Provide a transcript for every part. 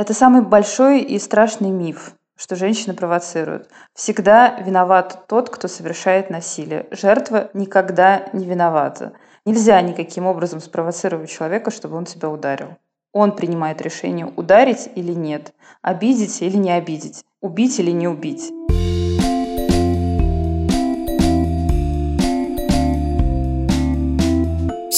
Это самый большой и страшный миф, что женщины провоцируют. Всегда виноват тот, кто совершает насилие. Жертва никогда не виновата. Нельзя никаким образом спровоцировать человека, чтобы он тебя ударил. Он принимает решение, ударить или нет, обидеть или не обидеть, убить или не убить.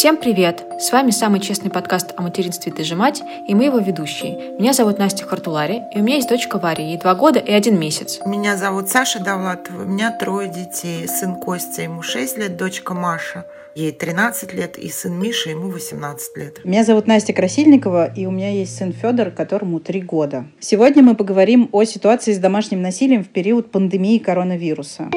Всем привет! С вами самый честный подкаст о материнстве «Ты же мать» и мы его ведущие. Меня зовут Настя Хартулари, и у меня есть дочка Варя, ей два года и один месяц. Меня зовут Саша Давлатова, у меня трое детей. Сын Костя, ему 6 лет, дочка Маша, ей 13 лет, и сын Миша, ему 18 лет. Меня зовут Настя Красильникова, и у меня есть сын Федор, которому 3 года. Сегодня мы поговорим о ситуации с домашним насилием в период пандемии коронавируса.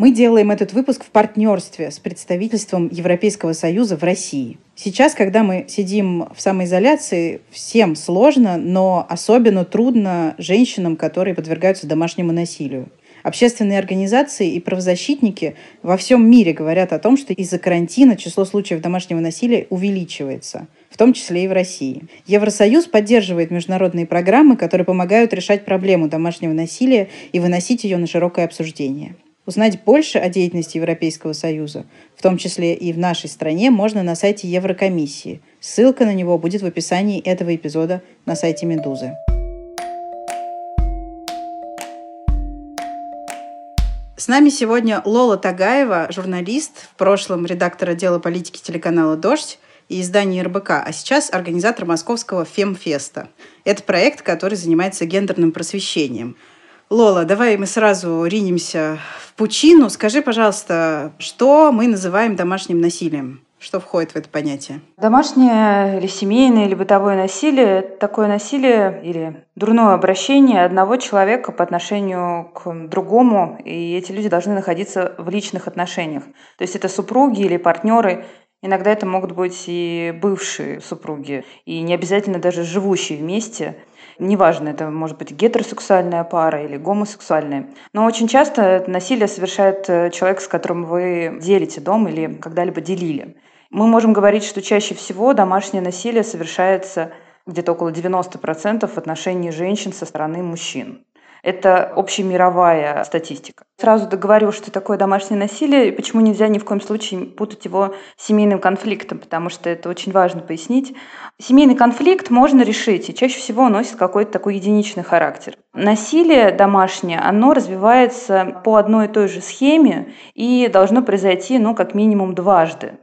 Мы делаем этот выпуск в партнерстве с представительством Европейского Союза в России. Сейчас, когда мы сидим в самоизоляции, всем сложно, но особенно трудно женщинам, которые подвергаются домашнему насилию. Общественные организации и правозащитники во всем мире говорят о том, что из-за карантина число случаев домашнего насилия увеличивается в том числе и в России. Евросоюз поддерживает международные программы, которые помогают решать проблему домашнего насилия и выносить ее на широкое обсуждение. Узнать больше о деятельности Европейского Союза, в том числе и в нашей стране, можно на сайте Еврокомиссии. Ссылка на него будет в описании этого эпизода на сайте «Медузы». С нами сегодня Лола Тагаева, журналист, в прошлом редактор отдела политики телеканала «Дождь» и издания РБК, а сейчас организатор московского Фемфеста. Это проект, который занимается гендерным просвещением – Лола, давай мы сразу ринемся в пучину. Скажи, пожалуйста, что мы называем домашним насилием? Что входит в это понятие? Домашнее или семейное или бытовое насилие – такое насилие или дурное обращение одного человека по отношению к другому, и эти люди должны находиться в личных отношениях. То есть это супруги или партнеры, Иногда это могут быть и бывшие супруги, и не обязательно даже живущие вместе – Неважно, это может быть гетеросексуальная пара или гомосексуальная. Но очень часто насилие совершает э, человек, с которым вы делите дом или когда-либо делили. Мы можем говорить, что чаще всего домашнее насилие совершается где-то около 90% в отношении женщин со стороны мужчин. Это общемировая статистика. Сразу договорю, что такое домашнее насилие и почему нельзя ни в коем случае путать его с семейным конфликтом, потому что это очень важно пояснить. Семейный конфликт можно решить, и чаще всего он носит какой-то такой единичный характер. Насилие домашнее, оно развивается по одной и той же схеме и должно произойти, ну, как минимум дважды.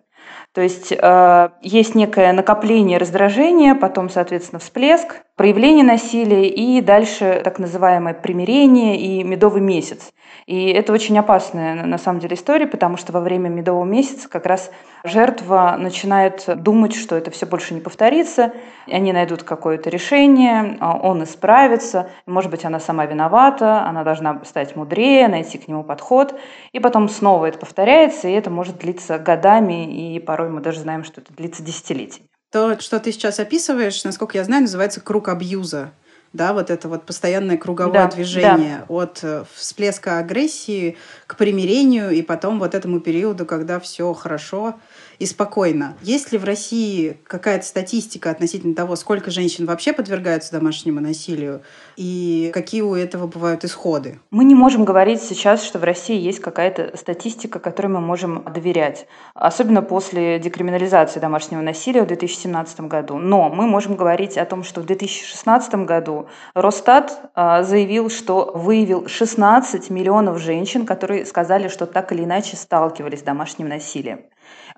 То есть э, есть некое накопление раздражения, потом, соответственно, всплеск, проявление насилия и дальше так называемое примирение и медовый месяц. И это очень опасная на самом деле история, потому что во время медового месяца как раз жертва начинает думать, что это все больше не повторится, они найдут какое-то решение, а он исправится, может быть, она сама виновата, она должна стать мудрее, найти к нему подход, и потом снова это повторяется, и это может длиться годами, и порой мы даже знаем, что это длится десятилетиями. То, что ты сейчас описываешь, насколько я знаю, называется круг абьюза да, вот это вот постоянное круговое да, движение да. от э, всплеска агрессии к примирению и потом вот этому периоду, когда все хорошо, и спокойно. Есть ли в России какая-то статистика относительно того, сколько женщин вообще подвергаются домашнему насилию и какие у этого бывают исходы? Мы не можем говорить сейчас, что в России есть какая-то статистика, которой мы можем доверять, особенно после декриминализации домашнего насилия в 2017 году. Но мы можем говорить о том, что в 2016 году Росстат а, заявил, что выявил 16 миллионов женщин, которые сказали, что так или иначе сталкивались с домашним насилием.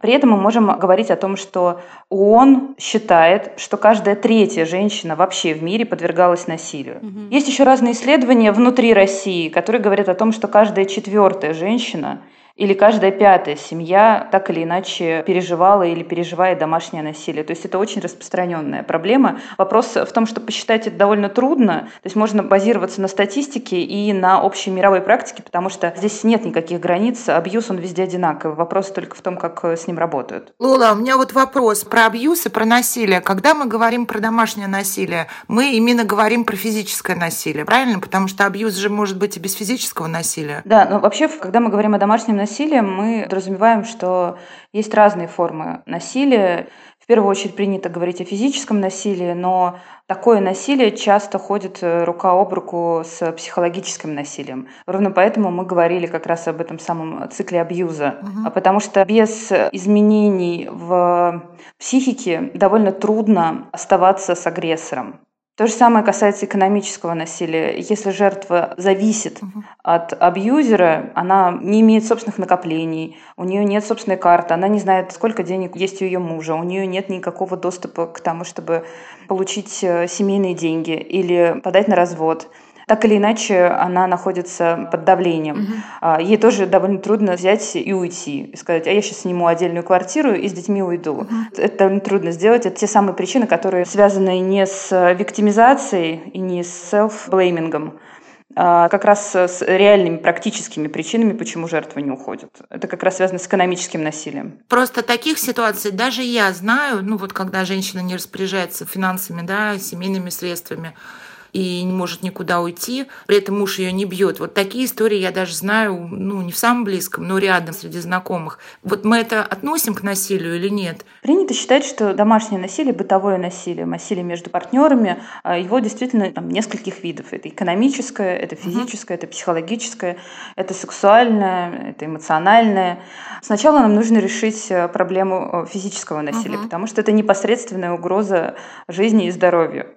При этом мы можем говорить о том, что ООН считает, что каждая третья женщина вообще в мире подвергалась насилию. Угу. Есть еще разные исследования внутри России, которые говорят о том, что каждая четвертая женщина или каждая пятая семья так или иначе переживала или переживает домашнее насилие. То есть это очень распространенная проблема. Вопрос в том, что посчитать это довольно трудно. То есть можно базироваться на статистике и на общей мировой практике, потому что здесь нет никаких границ. Абьюз, он везде одинаковый. Вопрос только в том, как с ним работают. Лола, у меня вот вопрос про абьюз и про насилие. Когда мы говорим про домашнее насилие, мы именно говорим про физическое насилие, правильно? Потому что абьюз же может быть и без физического насилия. Да, но вообще, когда мы говорим о домашнем насилии, насилием мы подразумеваем, что есть разные формы насилия. В первую очередь принято говорить о физическом насилии, но такое насилие часто ходит э, рука об руку с психологическим насилием. Ровно поэтому мы говорили как раз об этом самом цикле абьюза. Угу. Потому что без изменений в психике довольно трудно оставаться с агрессором. То же самое касается экономического насилия. Если жертва зависит угу. от абьюзера, она не имеет собственных накоплений, у нее нет собственной карты, она не знает, сколько денег есть у ее мужа, у нее нет никакого доступа к тому, чтобы получить э, семейные деньги или подать на развод так или иначе она находится под давлением. Угу. Ей тоже довольно трудно взять и уйти, и сказать, а я сейчас сниму отдельную квартиру и с детьми уйду. Угу. Это довольно трудно сделать. Это те самые причины, которые связаны не с виктимизацией и не с селф-блеймингом, а как раз с реальными практическими причинами, почему жертва не уходит. Это как раз связано с экономическим насилием. Просто таких ситуаций даже я знаю, ну вот когда женщина не распоряжается финансами, да, семейными средствами, и не может никуда уйти, при этом муж ее не бьет. Вот такие истории я даже знаю, ну, не в самом близком, но рядом, среди знакомых. Вот мы это относим к насилию или нет? Принято считать, что домашнее насилие, бытовое насилие, насилие между партнерами, а, его действительно там, нескольких видов. Это экономическое, это физическое, угу. это психологическое, это сексуальное, это эмоциональное. Сначала нам нужно решить э, проблему э, физического насилия, угу. потому что это непосредственная угроза жизни и здоровью.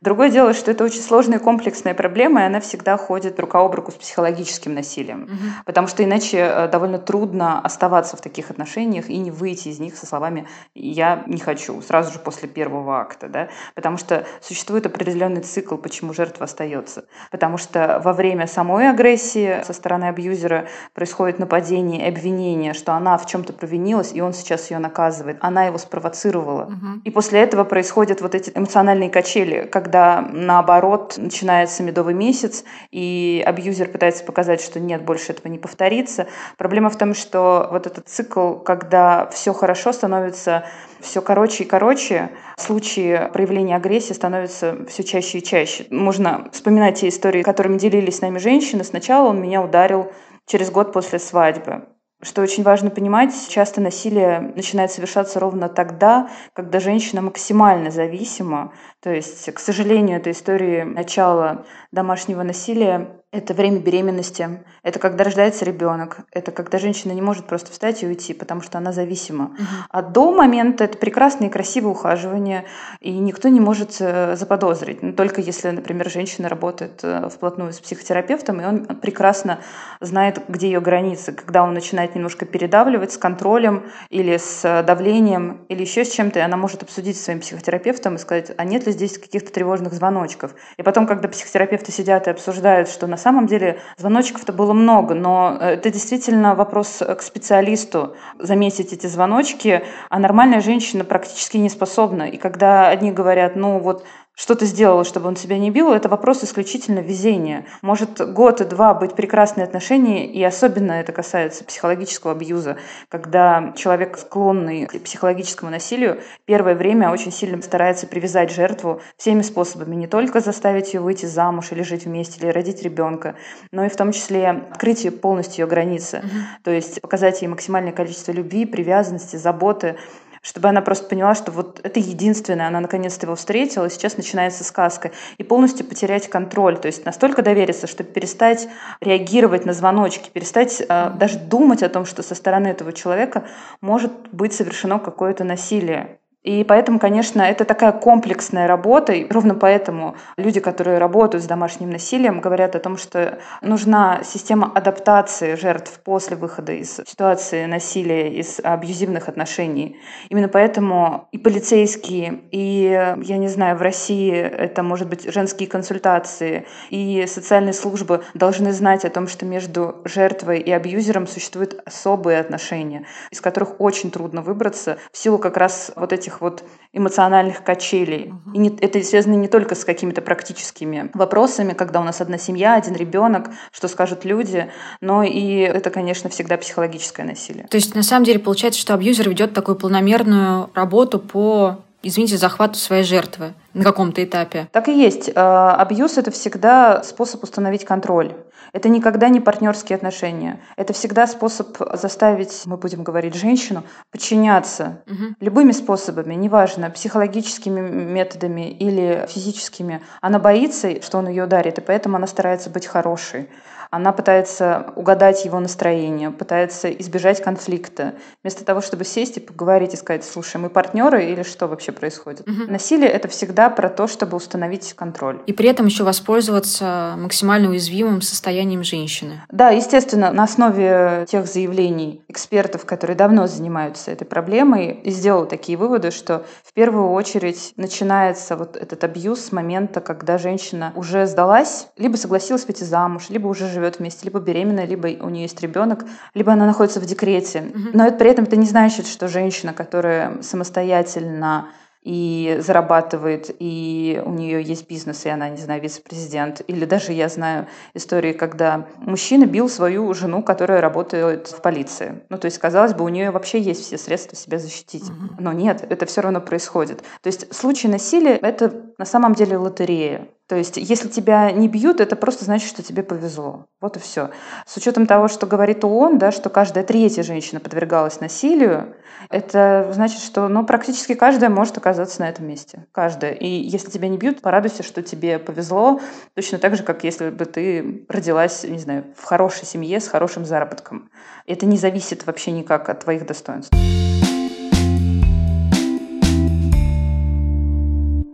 Другое дело, что это очень сложная и комплексная проблема, и она всегда ходит рука об руку с психологическим насилием. Угу. Потому что иначе э, довольно трудно оставаться в таких отношениях и не выйти из них со словами «я не хочу» сразу же после первого акта. Да? Потому что существует определенный цикл, почему жертва остается. Потому что во время самой агрессии со стороны абьюзера происходит нападение и обвинение, что она в чем-то провинилась, и он сейчас ее наказывает. Она его спровоцировала. Угу. И после этого происходят вот эти эмоциональные качели, когда наоборот начинается медовый месяц, и абьюзер пытается показать, что нет, больше этого не повторится. Проблема в том, что вот этот цикл, когда все хорошо, становится все короче и короче, случаи проявления агрессии становятся все чаще и чаще. Можно вспоминать те истории, которыми делились с нами женщины. Сначала он меня ударил через год после свадьбы. Что очень важно понимать, часто насилие начинает совершаться ровно тогда, когда женщина максимально зависима. То есть, к сожалению, эта история начала домашнего насилия это время беременности, это когда рождается ребенок, это когда женщина не может просто встать и уйти, потому что она зависима. Угу. А до момента это прекрасное и красивое ухаживание, и никто не может э, заподозрить. Но только если, например, женщина работает э, вплотную с психотерапевтом, и он прекрасно знает, где ее границы, когда он начинает немножко передавливать с контролем или с давлением, или еще с чем-то, и она может обсудить с своим психотерапевтом и сказать, а нет ли здесь каких-то тревожных звоночков. И потом, когда психотерапевты сидят и обсуждают, что на самом деле звоночков-то было много, но э, это действительно вопрос к специалисту заметить эти звоночки, а нормальная женщина практически не способна. И когда одни говорят, ну вот что ты сделала, чтобы он тебя не бил, это вопрос исключительно везения. Может год и два быть прекрасные отношения, и особенно это касается психологического абьюза, когда человек, склонный к психологическому насилию, первое время очень сильно старается привязать жертву всеми способами, не только заставить ее выйти замуж или жить вместе, или родить ребенка, но и в том числе открыть полностью ее границы, mm-hmm. то есть показать ей максимальное количество любви, привязанности, заботы, чтобы она просто поняла, что вот это единственное, она наконец-то его встретила, и сейчас начинается сказка, и полностью потерять контроль, то есть настолько довериться, чтобы перестать реагировать на звоночки, перестать э, даже думать о том, что со стороны этого человека может быть совершено какое-то насилие. И поэтому, конечно, это такая комплексная работа, и ровно поэтому люди, которые работают с домашним насилием, говорят о том, что нужна система адаптации жертв после выхода из ситуации насилия, из абьюзивных отношений. Именно поэтому и полицейские, и, я не знаю, в России это, может быть, женские консультации, и социальные службы должны знать о том, что между жертвой и абьюзером существуют особые отношения, из которых очень трудно выбраться в силу как раз вот этих этих вот эмоциональных качелей. Угу. И не, это связано не только с какими-то практическими вопросами, когда у нас одна семья, один ребенок, что скажут люди, но и это, конечно, всегда психологическое насилие. То есть, на самом деле, получается, что абьюзер ведет такую планомерную работу по извините, захвату своей жертвы на каком-то этапе. Так и есть. А, абьюз — это всегда способ установить контроль. Это никогда не партнерские отношения. Это всегда способ заставить, мы будем говорить, женщину подчиняться угу. любыми способами, неважно, психологическими методами или физическими. Она боится, что он ее ударит, и поэтому она старается быть хорошей. Она пытается угадать его настроение, пытается избежать конфликта. Вместо того, чтобы сесть и поговорить и сказать, слушай, мы партнеры или что вообще происходит? Угу. Насилие — это всегда про то, чтобы установить контроль. И при этом еще воспользоваться максимально уязвимым состоянием женщины. Да, естественно, на основе тех заявлений экспертов, которые давно занимаются этой проблемой, сделал такие выводы, что в первую очередь начинается вот этот абьюз с момента, когда женщина уже сдалась, либо согласилась выйти замуж, либо уже живет живет вместе, либо беременная, либо у нее есть ребенок, либо она находится в декрете. Но это при этом это не значит, что женщина, которая самостоятельно и зарабатывает, и у нее есть бизнес, и она, не знаю, вице-президент. Или даже я знаю истории, когда мужчина бил свою жену, которая работает в полиции. Ну, то есть, казалось бы, у нее вообще есть все средства себя защитить. Но нет, это все равно происходит. То есть случай насилия — это на самом деле лотерея. То есть, если тебя не бьют, это просто значит, что тебе повезло. Вот и все. С учетом того, что говорит ООН, да, что каждая третья женщина подвергалась насилию, это значит, что ну, практически каждая может оказаться на этом месте. Каждая. И если тебя не бьют, порадуйся, что тебе повезло. Точно так же, как если бы ты родилась, не знаю, в хорошей семье с хорошим заработком. Это не зависит вообще никак от твоих достоинств.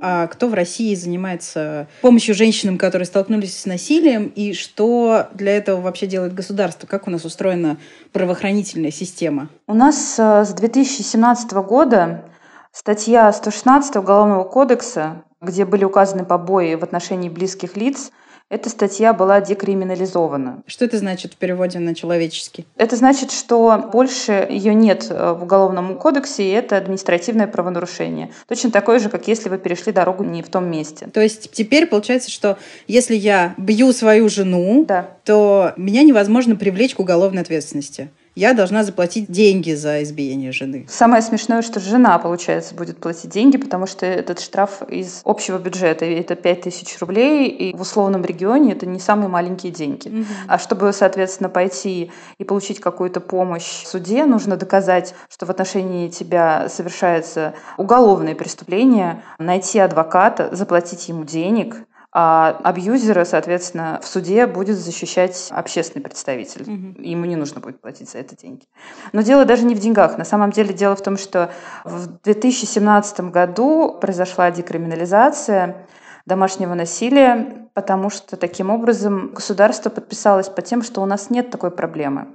А кто в России занимается помощью женщинам, которые столкнулись с насилием, и что для этого вообще делает государство? Как у нас устроена правоохранительная система? У нас э, с 2017 года статья 116 Уголовного кодекса, где были указаны побои в отношении близких лиц – эта статья была декриминализована. Что это значит в переводе на человеческий? Это значит, что больше ее нет э, в Уголовном кодексе, и это административное правонарушение. Точно такое же, как если вы перешли дорогу не в том месте. То есть теперь получается, что если я бью свою жену, да. то меня невозможно привлечь к уголовной ответственности я должна заплатить деньги за избиение жены. Самое смешное, что жена, получается, будет платить деньги, потому что этот штраф из общего бюджета, это 5000 рублей, и в условном регионе это не самые маленькие деньги. Угу. А чтобы, соответственно, пойти и получить какую-то помощь в суде, нужно доказать, что в отношении тебя совершается уголовное преступление, найти адвоката, заплатить ему денег, а абьюзера, соответственно, в суде будет защищать общественный представитель. Угу. Ему не нужно будет платить за это деньги. Но дело даже не в деньгах. На самом деле дело в том, что в 2017 году произошла декриминализация домашнего насилия, потому что таким образом государство подписалось по тем, что у нас нет такой проблемы.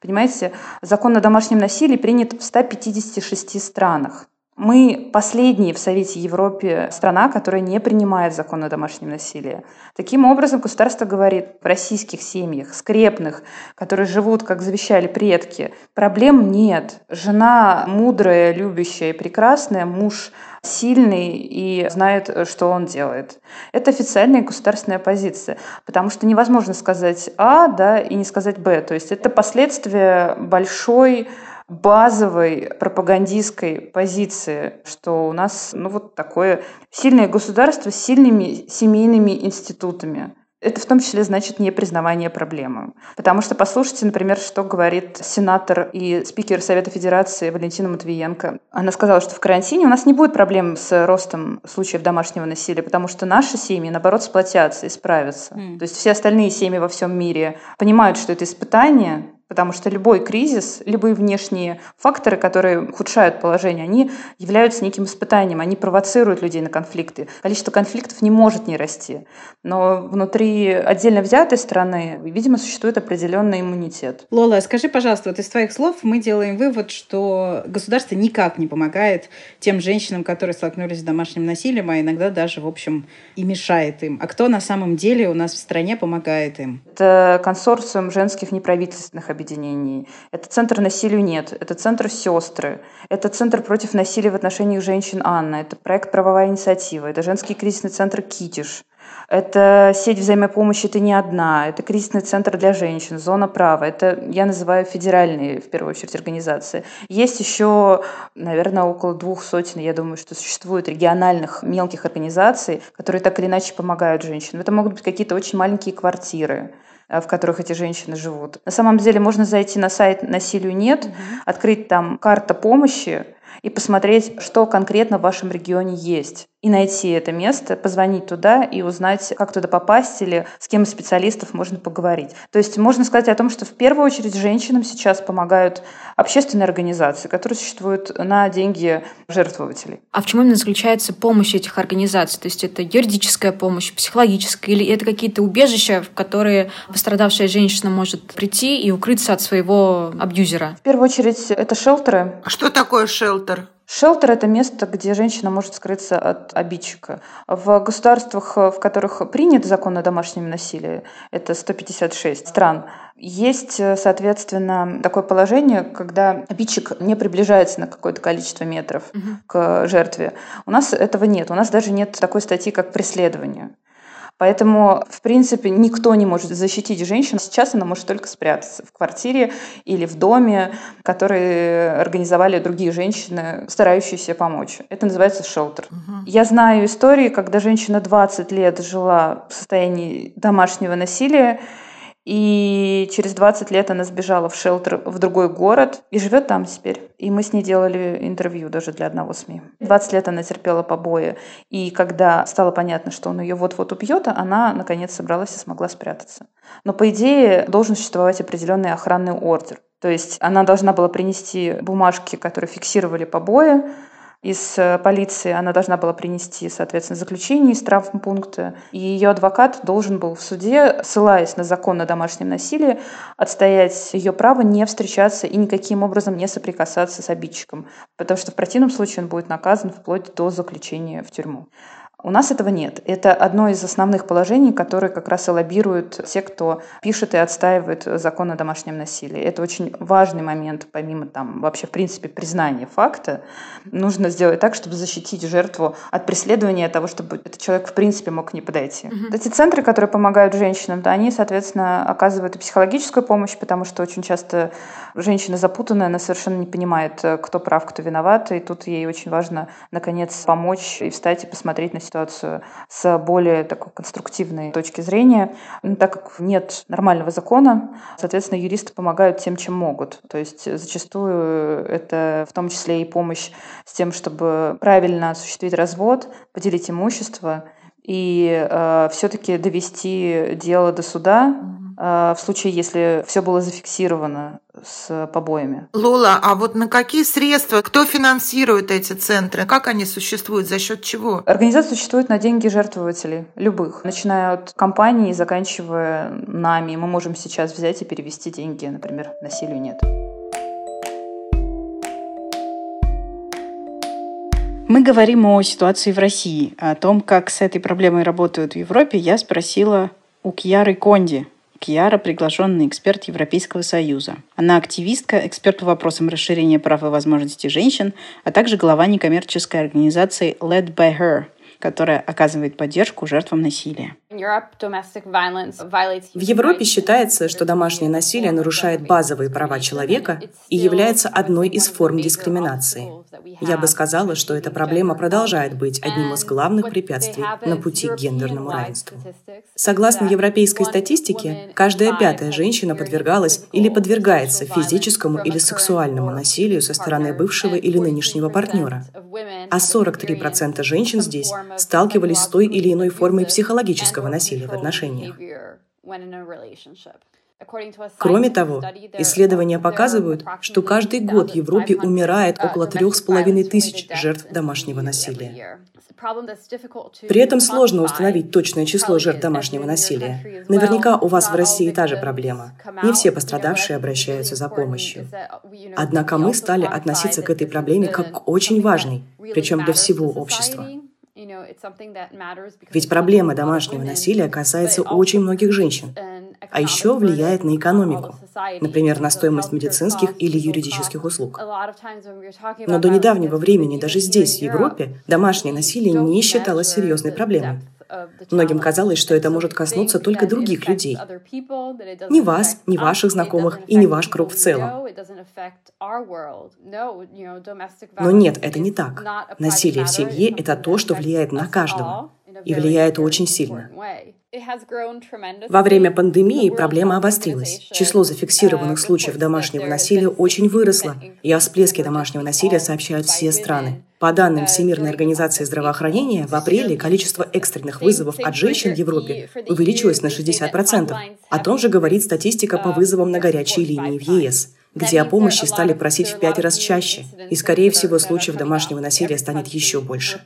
Понимаете, закон о домашнем насилии принят в 156 странах. Мы последние в Совете Европы страна, которая не принимает закон о домашнем насилии. Таким образом, государство говорит, в российских семьях, скрепных, которые живут, как завещали предки, проблем нет. Жена мудрая, любящая и прекрасная, муж сильный и знает, что он делает. Это официальная государственная позиция, потому что невозможно сказать А, да, и не сказать Б. То есть это последствия большой базовой пропагандистской позиции, что у нас ну, вот такое сильное государство с сильными семейными институтами. Это в том числе значит непризнавание проблемы. Потому что послушайте, например, что говорит сенатор и спикер Совета Федерации Валентина Матвиенко. Она сказала, что в карантине у нас не будет проблем с ростом случаев домашнего насилия, потому что наши семьи, наоборот, сплотятся и справятся. Mm. То есть все остальные семьи во всем мире понимают, что это испытание, Потому что любой кризис, любые внешние факторы, которые ухудшают положение, они являются неким испытанием, они провоцируют людей на конфликты. Количество конфликтов не может не расти. Но внутри отдельно взятой страны, видимо, существует определенный иммунитет. Лола, скажи, пожалуйста, вот из твоих слов мы делаем вывод, что государство никак не помогает тем женщинам, которые столкнулись с домашним насилием, а иногда даже, в общем, и мешает им. А кто на самом деле у нас в стране помогает им? Это консорциум женских неправительственных объединений. Это центр насилию нет, это центр сестры, это центр против насилия в отношениях женщин Анна, это проект правовая инициатива, это женский кризисный центр Китиш. Это сеть взаимопомощи «Ты не одна», это кризисный центр для женщин, зона права. Это я называю федеральные, в первую очередь, организации. Есть еще, наверное, около двух сотен, я думаю, что существует региональных мелких организаций, которые так или иначе помогают женщинам. Это могут быть какие-то очень маленькие квартиры, в которых эти женщины живут. На самом деле можно зайти на сайт «Насилию нет», открыть там карта помощи и посмотреть, что конкретно в вашем регионе есть и найти это место, позвонить туда и узнать, как туда попасть или с кем из специалистов можно поговорить. То есть можно сказать о том, что в первую очередь женщинам сейчас помогают общественные организации, которые существуют на деньги жертвователей. А в чем именно заключается помощь этих организаций? То есть это юридическая помощь, психологическая или это какие-то убежища, в которые пострадавшая женщина может прийти и укрыться от своего абьюзера? В первую очередь это шелтеры. А что такое шелтер? Шелтер – это место, где женщина может скрыться от обидчика. В государствах, в которых принят закон о домашнем насилии, это 156 стран, есть, соответственно, такое положение, когда обидчик не приближается на какое-то количество метров угу. к жертве. У нас этого нет. У нас даже нет такой статьи, как преследование. Поэтому, в принципе, никто не может защитить женщину. Сейчас она может только спрятаться в квартире или в доме, который организовали другие женщины, старающиеся помочь. Это называется шелтер. Угу. Я знаю истории, когда женщина 20 лет жила в состоянии домашнего насилия, и через 20 лет она сбежала в шелтер в другой город и живет там теперь. И мы с ней делали интервью даже для одного СМИ. 20 лет она терпела побои. И когда стало понятно, что он ее вот-вот убьет, она наконец собралась и смогла спрятаться. Но по идее должен существовать определенный охранный ордер. То есть она должна была принести бумажки, которые фиксировали побои, из э, полиции, она должна была принести, соответственно, заключение из травмпункта, и ее адвокат должен был в суде, ссылаясь на закон о домашнем насилии, отстоять ее право не встречаться и никаким образом не соприкасаться с обидчиком, потому что в противном случае он будет наказан вплоть до заключения в тюрьму. У нас этого нет. Это одно из основных положений, которые как раз и лоббируют те, кто пишет и отстаивает закон о домашнем насилии. Это очень важный момент, помимо там вообще в принципе признания факта. Нужно сделать так, чтобы защитить жертву от преследования, от того, чтобы этот человек в принципе мог не подойти. Угу. Эти центры, которые помогают женщинам, да, они, соответственно, оказывают и психологическую помощь, потому что очень часто женщина запутанная, она совершенно не понимает, кто прав, кто виноват, и тут ей очень важно, наконец, помочь и встать и посмотреть на ситуацию с более такой конструктивной точки зрения. Но так как нет нормального закона, соответственно, юристы помогают тем, чем могут. То есть зачастую это в том числе и помощь с тем, чтобы правильно осуществить развод, поделить имущество и э, все-таки довести дело до суда в случае, если все было зафиксировано с побоями. Лола, а вот на какие средства, кто финансирует эти центры, как они существуют, за счет чего? Организация существует на деньги жертвователей, любых, начиная от компании и заканчивая нами. Мы можем сейчас взять и перевести деньги, например, насилию нет. Мы говорим о ситуации в России, о том, как с этой проблемой работают в Европе. Я спросила у Кьяры Конди, Киара – приглашенный эксперт Европейского Союза. Она активистка, эксперт по вопросам расширения прав и возможностей женщин, а также глава некоммерческой организации Led by Her, которая оказывает поддержку жертвам насилия. В Европе считается, что домашнее насилие нарушает базовые права человека и является одной из форм дискриминации. Я бы сказала, что эта проблема продолжает быть одним из главных препятствий на пути к гендерному равенству. Согласно европейской статистике, каждая пятая женщина подвергалась или подвергается физическому или сексуальному насилию со стороны бывшего или нынешнего партнера. А 43% женщин здесь сталкивались с той или иной формой психологического насилия в отношениях. Кроме того, исследования показывают, что каждый год в Европе умирает около трех с половиной тысяч жертв домашнего насилия. При этом сложно установить точное число жертв домашнего насилия. Наверняка у вас в России та же проблема. Не все пострадавшие обращаются за помощью. Однако мы стали относиться к этой проблеме как к очень важной, причем для всего общества. Ведь проблема домашнего насилия касается очень многих женщин, а еще влияет на экономику, например, на стоимость медицинских или юридических услуг. Но до недавнего времени даже здесь, в Европе, домашнее насилие не считалось серьезной проблемой. Многим казалось, что это может коснуться только других людей. Не вас, не ваших знакомых и не ваш круг в целом. Но нет, это не так. Насилие в семье – это то, что влияет на каждого. И влияет очень сильно. Во время пандемии проблема обострилась. Число зафиксированных случаев домашнего насилия очень выросло, и о всплеске домашнего насилия сообщают все страны. По данным Всемирной организации здравоохранения, в апреле количество экстренных вызовов от женщин в Европе увеличилось на 60%. О том же говорит статистика по вызовам на горячие линии в ЕС где о помощи стали просить в пять раз чаще, и, скорее всего, случаев домашнего насилия станет еще больше.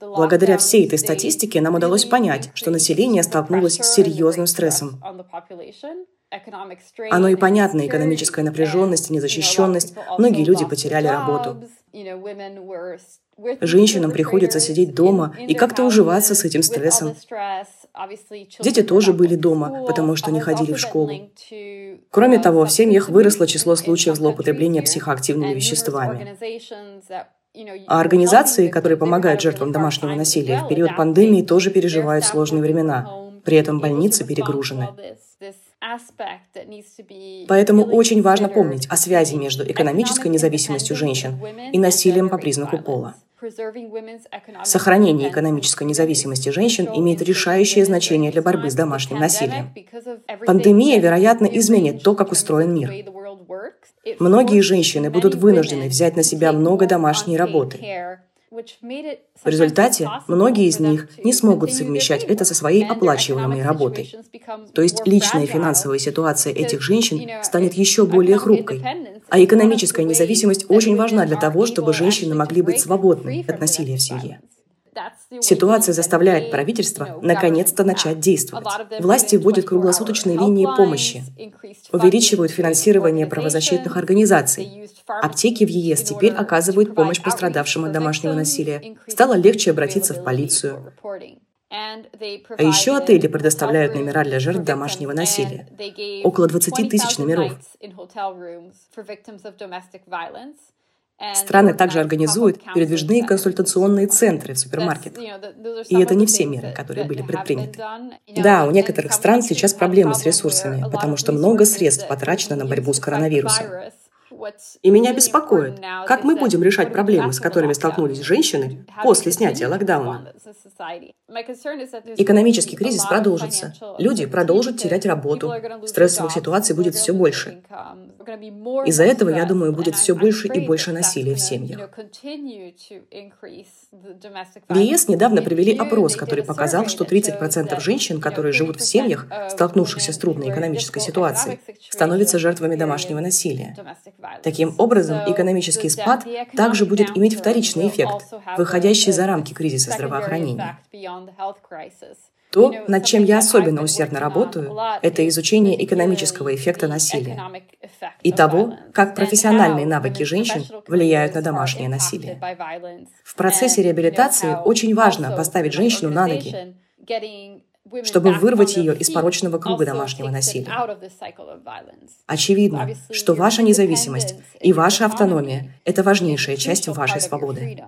Благодаря всей этой статистике нам удалось понять, что население столкнулось с серьезным стрессом. Оно и понятно, экономическая напряженность незащищенность. Многие люди потеряли работу. Женщинам приходится сидеть дома и как-то уживаться с этим стрессом. Дети тоже были дома, потому что не ходили в школу. Кроме того, в семьях выросло число случаев злоупотребления психоактивными веществами. А организации, которые помогают жертвам домашнего насилия в период пандемии, тоже переживают сложные времена. При этом больницы перегружены. Поэтому очень важно помнить о связи между экономической независимостью женщин и насилием по признаку пола. Сохранение экономической независимости женщин имеет решающее значение для борьбы с домашним насилием. Пандемия, вероятно, изменит то, как устроен мир. Многие женщины будут вынуждены взять на себя много домашней работы. В результате многие из них не смогут совмещать это со своей оплачиваемой работой. То есть личная финансовая ситуация этих женщин станет еще более хрупкой. А экономическая независимость очень важна для того, чтобы женщины могли быть свободны от насилия в семье. Ситуация заставляет правительство наконец-то начать действовать. Власти вводят круглосуточные линии помощи, увеличивают финансирование правозащитных организаций. Аптеки в ЕС теперь оказывают помощь пострадавшим от домашнего насилия. Стало легче обратиться в полицию. А еще отели предоставляют номера для жертв домашнего насилия. Около 20 тысяч номеров. Страны также организуют передвижные консультационные центры в супермаркетах. И это не все меры, которые были предприняты. Да, у некоторых стран сейчас проблемы с ресурсами, потому что много средств потрачено на борьбу с коронавирусом. И меня беспокоит, как мы будем решать проблемы, с которыми столкнулись женщины после снятия локдауна. Экономический кризис продолжится. Люди продолжат терять работу. Стрессовых ситуаций будет все больше. Из-за этого, я думаю, будет все больше и больше насилия в семьях. В ЕС недавно провели опрос, который показал, что 30% женщин, которые живут в семьях, столкнувшихся с трудной экономической ситуацией, становятся жертвами домашнего насилия. Таким образом, экономический спад также будет иметь вторичный эффект, выходящий за рамки кризиса здравоохранения. То, над чем я особенно усердно работаю, это изучение экономического эффекта насилия и того, как профессиональные навыки женщин влияют на домашнее насилие. В процессе реабилитации очень важно поставить женщину на ноги, чтобы вырвать ее из порочного круга домашнего насилия. Очевидно, что ваша независимость и ваша автономия – это важнейшая часть вашей свободы.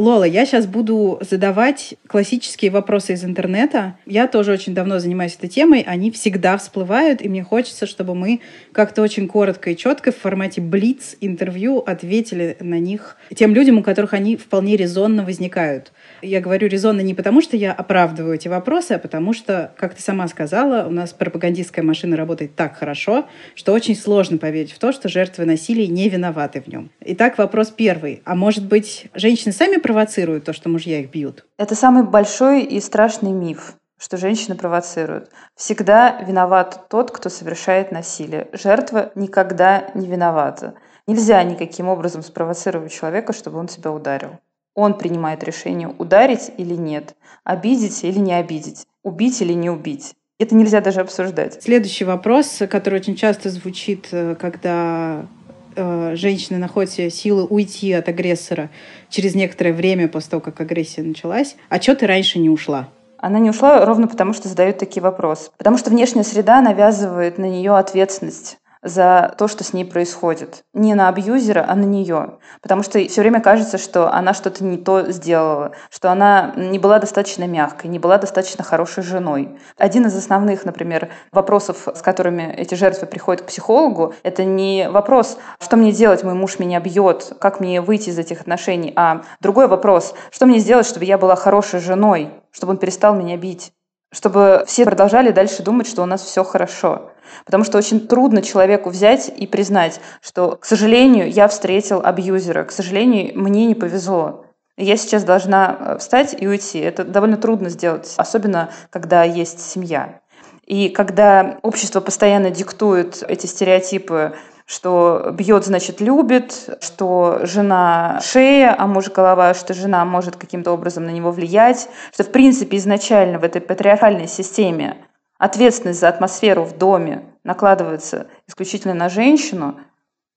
Лола, я сейчас буду задавать классические вопросы из интернета. Я тоже очень давно занимаюсь этой темой. Они всегда всплывают, и мне хочется, чтобы мы как-то очень коротко и четко в формате блиц интервью ответили на них тем людям, у которых они вполне резонно возникают. Я говорю резонно не потому, что я оправдываю эти вопросы, а потому что, как ты сама сказала, у нас пропагандистская машина работает так хорошо, что очень сложно поверить в то, что жертвы насилия не виноваты в нем. Итак, вопрос первый. А может быть, женщины сами провоцируют то, что мужья их бьют? Это самый большой и страшный миф что женщины провоцируют. Всегда виноват тот, кто совершает насилие. Жертва никогда не виновата. Нельзя никаким образом спровоцировать человека, чтобы он тебя ударил. Он принимает решение, ударить или нет, обидеть или не обидеть, убить или не убить. Это нельзя даже обсуждать. Следующий вопрос, который очень часто звучит, э, когда э, женщина находит себе силы уйти от агрессора через некоторое время после того, как агрессия началась. А что ты раньше не ушла? Она не ушла ровно потому, что задают такие вопросы. Потому что внешняя среда навязывает на нее ответственность за то, что с ней происходит. Не на абьюзера, а на нее. Потому что все время кажется, что она что-то не то сделала, что она не была достаточно мягкой, не была достаточно хорошей женой. Один из основных, например, вопросов, с которыми эти жертвы приходят к психологу, это не вопрос, что мне делать, мой муж меня бьет, как мне выйти из этих отношений, а другой вопрос, что мне сделать, чтобы я была хорошей женой, чтобы он перестал меня бить чтобы все продолжали дальше думать, что у нас все хорошо. Потому что очень трудно человеку взять и признать, что, к сожалению, я встретил абьюзера, к сожалению, мне не повезло. Я сейчас должна э, встать и уйти. Это довольно трудно сделать, особенно когда есть семья. И когда общество постоянно диктует эти стереотипы, что бьет, значит, любит, что жена шея, а муж голова, что жена может каким-то образом на него влиять, что, в принципе, изначально в этой патриархальной системе ответственность за атмосферу в доме накладывается исключительно на женщину,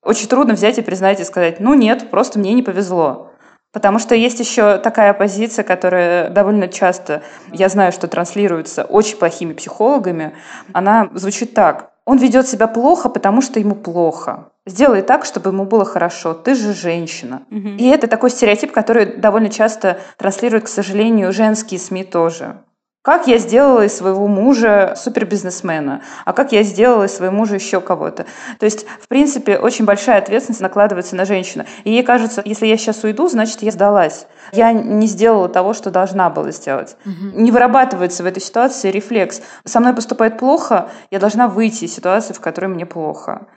очень трудно взять и признать и сказать, ну нет, просто мне не повезло. Потому что есть еще такая позиция, которая довольно часто, я знаю, что транслируется очень плохими психологами, она звучит так. Он ведет себя плохо, потому что ему плохо. Сделай так, чтобы ему было хорошо. Ты же женщина. Угу. И это такой стереотип, который довольно часто транслируют, к сожалению, женские СМИ тоже. Как я сделала из своего мужа супербизнесмена, а как я сделала из своего мужа еще кого-то. То есть, в принципе, очень большая ответственность накладывается на женщину. И ей кажется, если я сейчас уйду, значит, я сдалась. Я не сделала того, что должна была сделать. Угу. Не вырабатывается в этой ситуации рефлекс. Со мной поступает плохо, я должна выйти из ситуации, в которой мне плохо.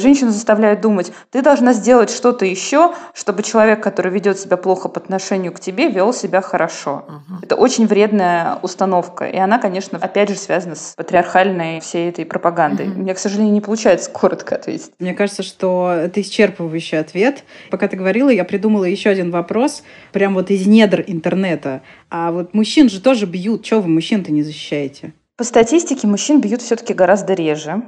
Женщину заставляют думать, ты должна сделать что-то еще, чтобы человек, который ведет себя плохо по отношению к тебе, вел себя хорошо. Угу. Это очень вредная установка. И она, конечно, опять же связана с патриархальной всей этой пропагандой. Угу. Мне, к сожалению, не получается коротко ответить. Мне кажется, что это исчерпывающий ответ. Пока ты говорила, я придумала еще один вопрос, прям вот из недр интернета. А вот мужчин же тоже бьют. Чего вы мужчин-то не защищаете? По статистике мужчин бьют все-таки гораздо реже.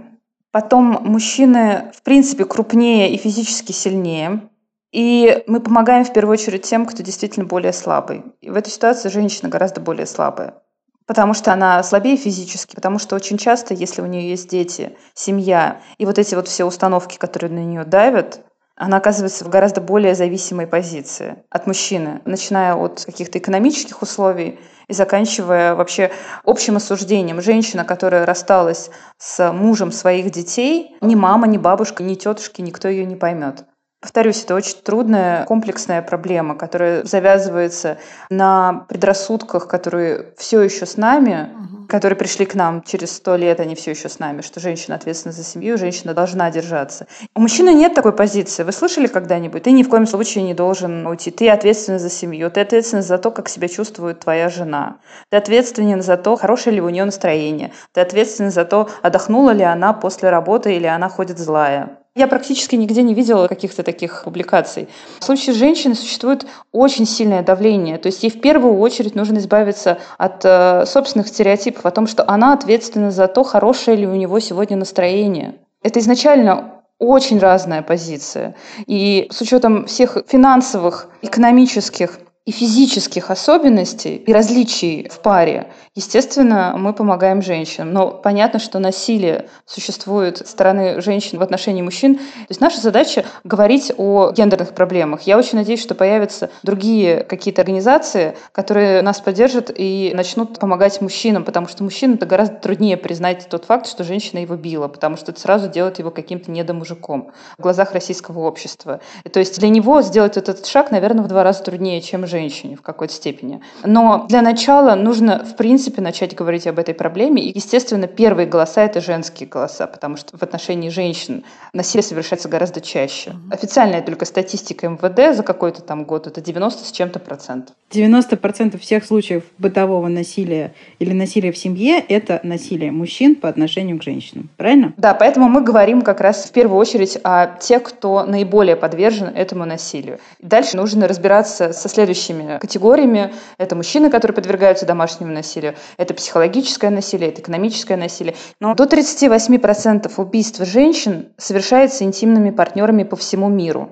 Потом мужчины, в принципе, крупнее и физически сильнее. И мы помогаем в первую очередь тем, кто действительно более слабый. И в этой ситуации женщина гораздо более слабая. Потому что она слабее физически, потому что очень часто, если у нее есть дети, семья, и вот эти вот все установки, которые на нее давят, она оказывается в гораздо более зависимой позиции от мужчины, начиная от каких-то экономических условий и заканчивая вообще общим осуждением. Женщина, которая рассталась с мужем своих детей, ни мама, ни бабушка, ни тетушки, никто ее не поймет. Повторюсь, это очень трудная, комплексная проблема, которая завязывается на предрассудках, которые все еще с нами, угу. которые пришли к нам через сто лет, они все еще с нами, что женщина ответственна за семью, женщина должна держаться. У мужчины нет такой позиции. Вы слышали когда-нибудь? Ты ни в коем случае не должен уйти. Ты ответственна за семью, ты ответственна за то, как себя чувствует твоя жена. Ты ответственен за то, хорошее ли у нее настроение. Ты ответственен за то, отдохнула ли она после работы или она ходит злая. Я практически нигде не видела каких-то таких публикаций. В случае с женщиной существует очень сильное давление. То есть ей в первую очередь нужно избавиться от э, собственных стереотипов о том, что она ответственна за то, хорошее ли у него сегодня настроение. Это изначально очень разная позиция. И с учетом всех финансовых, экономических и физических особенностей и различий в паре, естественно, мы помогаем женщинам. Но понятно, что насилие существует со стороны женщин в отношении мужчин. То есть наша задача говорить о гендерных проблемах. Я очень надеюсь, что появятся другие какие-то организации, которые нас поддержат и начнут помогать мужчинам, потому что мужчинам это гораздо труднее признать тот факт, что женщина его била, потому что это сразу делает его каким-то недомужиком в глазах российского общества. То есть для него сделать этот шаг, наверное, в два раза труднее, чем женщине в какой-то степени. Но для начала нужно, в принципе, начать говорить об этой проблеме. И, естественно, первые голоса — это женские голоса, потому что в отношении женщин насилие совершается гораздо чаще. Mm-hmm. Официальная только статистика МВД за какой-то там год — это 90 с чем-то процентов. 90 процентов всех случаев бытового насилия или насилия в семье — это насилие мужчин по отношению к женщинам. Правильно? Да, поэтому мы говорим как раз в первую очередь о тех, кто наиболее подвержен этому насилию. Дальше нужно разбираться со следующей следующими категориями. Это мужчины, которые подвергаются домашнему насилию, это психологическое насилие, это экономическое насилие. Но до 38% убийств женщин совершается интимными партнерами по всему миру.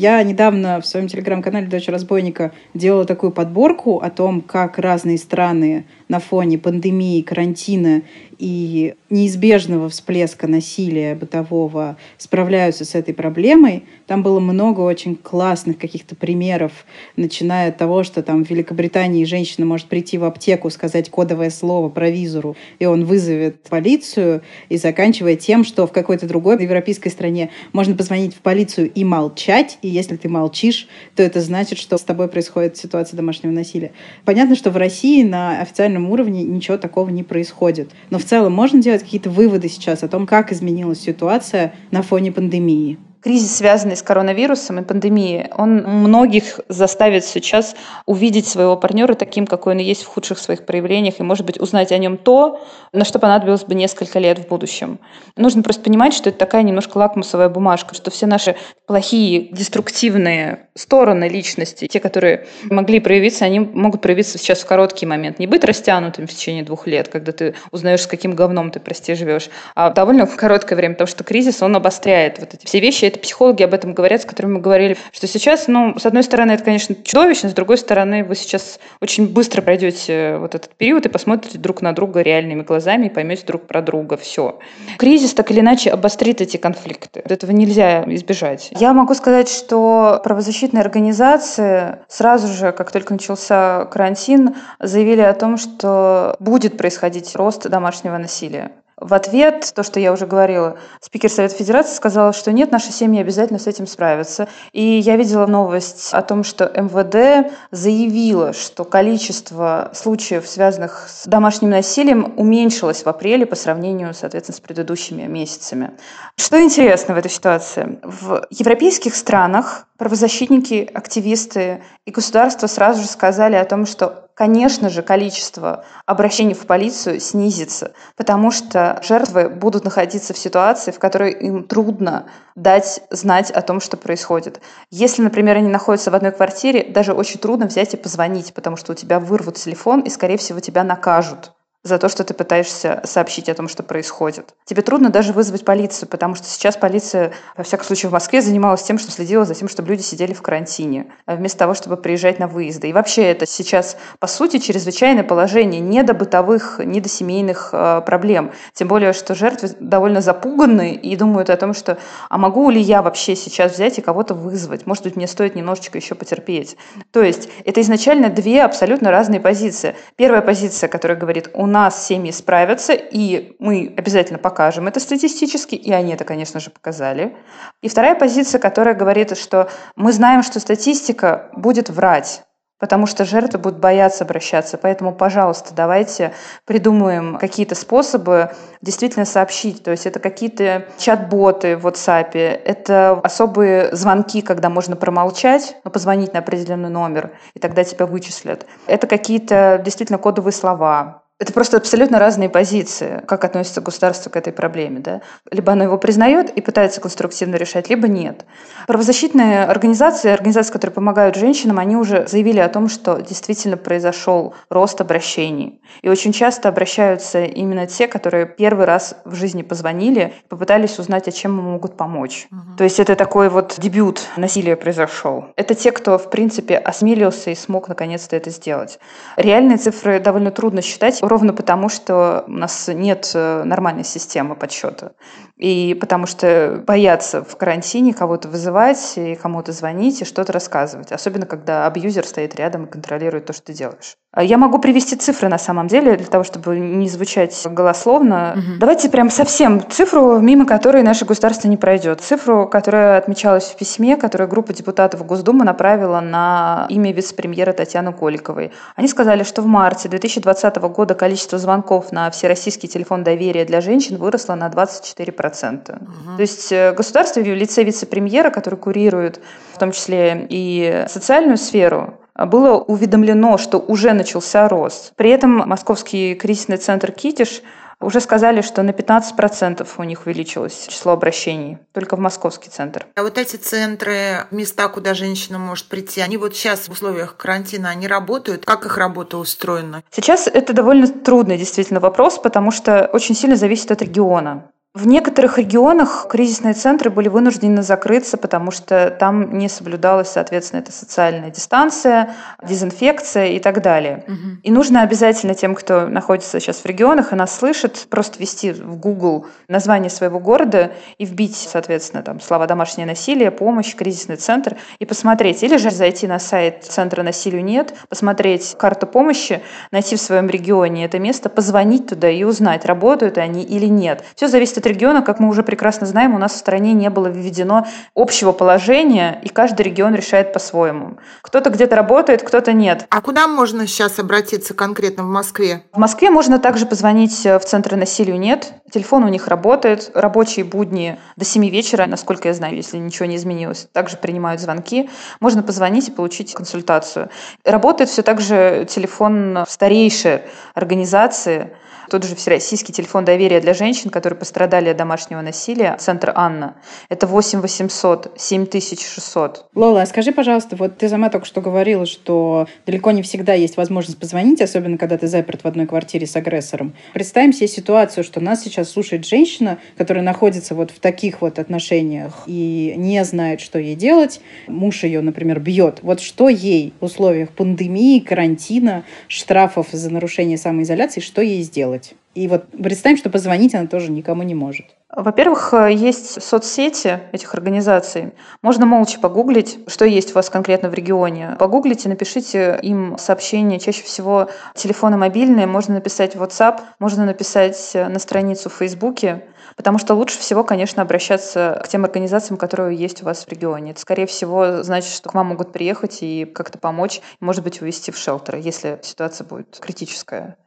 Я недавно в своем телеграм-канале «Дочь разбойника» делала такую подборку о том, как разные страны на фоне пандемии, карантина и неизбежного всплеска насилия бытового справляются с этой проблемой. Там было много очень классных каких-то примеров, начиная от того, что там в Великобритании женщина может прийти в аптеку, сказать кодовое слово провизору, и он вызовет полицию, и заканчивая тем, что в какой-то другой европейской стране можно позвонить в полицию и молчать, и если ты молчишь, то это значит, что с тобой происходит ситуация домашнего насилия. Понятно, что в России на официальном уровне ничего такого не происходит, но в целом можно делать какие-то выводы сейчас о том, как изменилась ситуация на фоне пандемии? Кризис, связанный с коронавирусом и пандемией, он многих заставит сейчас увидеть своего партнера таким, какой он есть в худших своих проявлениях, и, может быть, узнать о нем то, на что понадобилось бы несколько лет в будущем. Нужно просто понимать, что это такая немножко лакмусовая бумажка, что все наши плохие, деструктивные стороны личности, те, которые могли проявиться, они могут проявиться сейчас в короткий момент. Не быть растянутым в течение двух лет, когда ты узнаешь, с каким говном ты, прости, живешь, а довольно короткое время, потому что кризис, он обостряет вот эти все вещи, это психологи об этом говорят, с которыми мы говорили, что сейчас, ну, с одной стороны, это, конечно, чудовищно, с другой стороны, вы сейчас очень быстро пройдете вот этот период и посмотрите друг на друга реальными глазами и поймете друг про друга все. Кризис так или иначе обострит эти конфликты. Этого нельзя избежать. Я могу сказать, что правозащитные организации сразу же, как только начался карантин, заявили о том, что будет происходить рост домашнего насилия. В ответ, то, что я уже говорила, спикер Совета Федерации сказал, что нет, наши семьи обязательно с этим справятся. И я видела новость о том, что МВД заявило, что количество случаев, связанных с домашним насилием, уменьшилось в апреле по сравнению, соответственно, с предыдущими месяцами. Что интересно в этой ситуации? В европейских странах правозащитники, активисты и государство сразу же сказали о том, что конечно же, количество обращений в полицию снизится, потому что жертвы будут находиться в ситуации, в которой им трудно дать знать о том, что происходит. Если, например, они находятся в одной квартире, даже очень трудно взять и позвонить, потому что у тебя вырвут телефон и, скорее всего, тебя накажут за то, что ты пытаешься сообщить о том, что происходит. Тебе трудно даже вызвать полицию, потому что сейчас полиция, во всяком случае в Москве, занималась тем, что следила за тем, чтобы люди сидели в карантине, а вместо того, чтобы приезжать на выезды. И вообще это сейчас, по сути, чрезвычайное положение не до бытовых, не до семейных э, проблем. Тем более, что жертвы довольно запуганы и думают о том, что а могу ли я вообще сейчас взять и кого-то вызвать? Может быть, мне стоит немножечко еще потерпеть. То есть это изначально две абсолютно разные позиции. Первая позиция, которая говорит, у нас семьи справятся, и мы обязательно покажем это статистически, и они это, конечно же, показали. И вторая позиция, которая говорит, что мы знаем, что статистика будет врать, потому что жертвы будут бояться обращаться. Поэтому, пожалуйста, давайте придумаем какие-то способы действительно сообщить. То есть это какие-то чат-боты в WhatsApp, это особые звонки, когда можно промолчать, но позвонить на определенный номер, и тогда тебя вычислят. Это какие-то действительно кодовые слова, это просто абсолютно разные позиции, как относится государство к этой проблеме. Да? Либо оно его признает и пытается конструктивно решать, либо нет. Правозащитные организации, организации, которые помогают женщинам, они уже заявили о том, что действительно произошел рост обращений. И очень часто обращаются именно те, которые первый раз в жизни позвонили, попытались узнать, о чем им могут помочь. Угу. То есть это такой вот дебют насилия произошел. Это те, кто, в принципе, осмелился и смог наконец-то это сделать. Реальные цифры довольно трудно считать ровно потому, что у нас нет э, нормальной системы подсчета. И потому что боятся в карантине кого-то вызывать и кому-то звонить и что-то рассказывать. Особенно, когда абьюзер стоит рядом и контролирует то, что ты делаешь. А я могу привести цифры на самом деле, для того, чтобы не звучать голословно. Угу. Давайте прям совсем цифру, мимо которой наше государство не пройдет. Цифру, которая отмечалась в письме, которое группа депутатов Госдумы направила на имя вице-премьера Татьяны Коликовой. Они сказали, что в марте 2020 года количество звонков на всероссийский телефон доверия для женщин выросло на 24%. Угу. То есть э, государство в лице вице-премьера, который курирует в том числе и социальную сферу, было уведомлено, что уже начался рост. При этом Московский кризисный центр «Китиш» уже сказали, что на 15% у них увеличилось число обращений, только в московский центр. А вот эти центры, места, куда женщина может прийти, они вот сейчас в условиях карантина, они работают? Как их работа устроена? Сейчас это довольно трудный действительно вопрос, потому что очень сильно зависит от региона. В некоторых регионах кризисные центры были вынуждены закрыться, потому что там не соблюдалась, соответственно, эта социальная дистанция, дезинфекция и так далее. Угу. И нужно обязательно тем, кто находится сейчас в регионах и нас слышит, просто ввести в Google название своего города и вбить, соответственно, там слова «домашнее насилие», «помощь», «кризисный центр» и посмотреть. Или же зайти на сайт Центра насилию нет, посмотреть карту помощи, найти в своем регионе это место, позвонить туда и узнать, работают они или нет. Все зависит от региона, как мы уже прекрасно знаем, у нас в стране не было введено общего положения, и каждый регион решает по-своему. Кто-то где-то работает, кто-то нет. А куда можно сейчас обратиться конкретно в Москве? В Москве можно также позвонить в Центр насилию нет. Телефон у них работает. Рабочие будни до 7 вечера, насколько я знаю, если ничего не изменилось. Также принимают звонки. Можно позвонить и получить консультацию. Работает все так же телефон старейшей организации тот же Всероссийский телефон доверия для женщин, которые пострадали от домашнего насилия, центр Анна. Это 8 800 7600. Лола, а скажи, пожалуйста, вот ты сама только что говорила, что далеко не всегда есть возможность позвонить, особенно когда ты заперт в одной квартире с агрессором. Представим себе ситуацию, что нас сейчас слушает женщина, которая находится вот в таких вот отношениях и не знает, что ей делать. Муж ее, например, бьет. Вот что ей в условиях пандемии, карантина, штрафов за нарушение самоизоляции, что ей сделать? Делать. И вот представим, что позвонить она тоже никому не может. Во-первых, есть соцсети этих организаций. Можно молча погуглить, что есть у вас конкретно в регионе. Погуглите, напишите им сообщение. Чаще всего телефоны мобильные. Можно написать в WhatsApp, можно написать на страницу в Фейсбуке. Потому что лучше всего, конечно, обращаться к тем организациям, которые есть у вас в регионе. Это, скорее всего, значит, что к вам могут приехать и как-то помочь, может быть, увезти в шелтер, если ситуация будет критическая.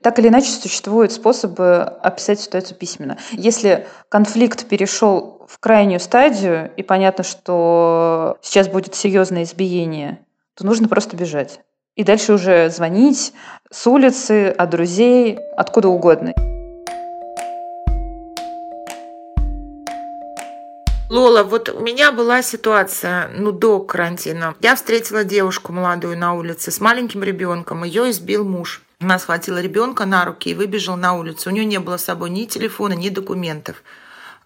Так или иначе, существуют способы описать ситуацию письменно. Если конфликт перешел в крайнюю стадию, и понятно, что сейчас будет серьезное избиение, то нужно просто бежать. И дальше уже звонить с улицы, от друзей, откуда угодно. Лола, вот у меня была ситуация, ну, до карантина. Я встретила девушку молодую на улице с маленьким ребенком. Ее избил муж. Она схватила ребенка на руки и выбежала на улицу. У нее не было с собой ни телефона, ни документов.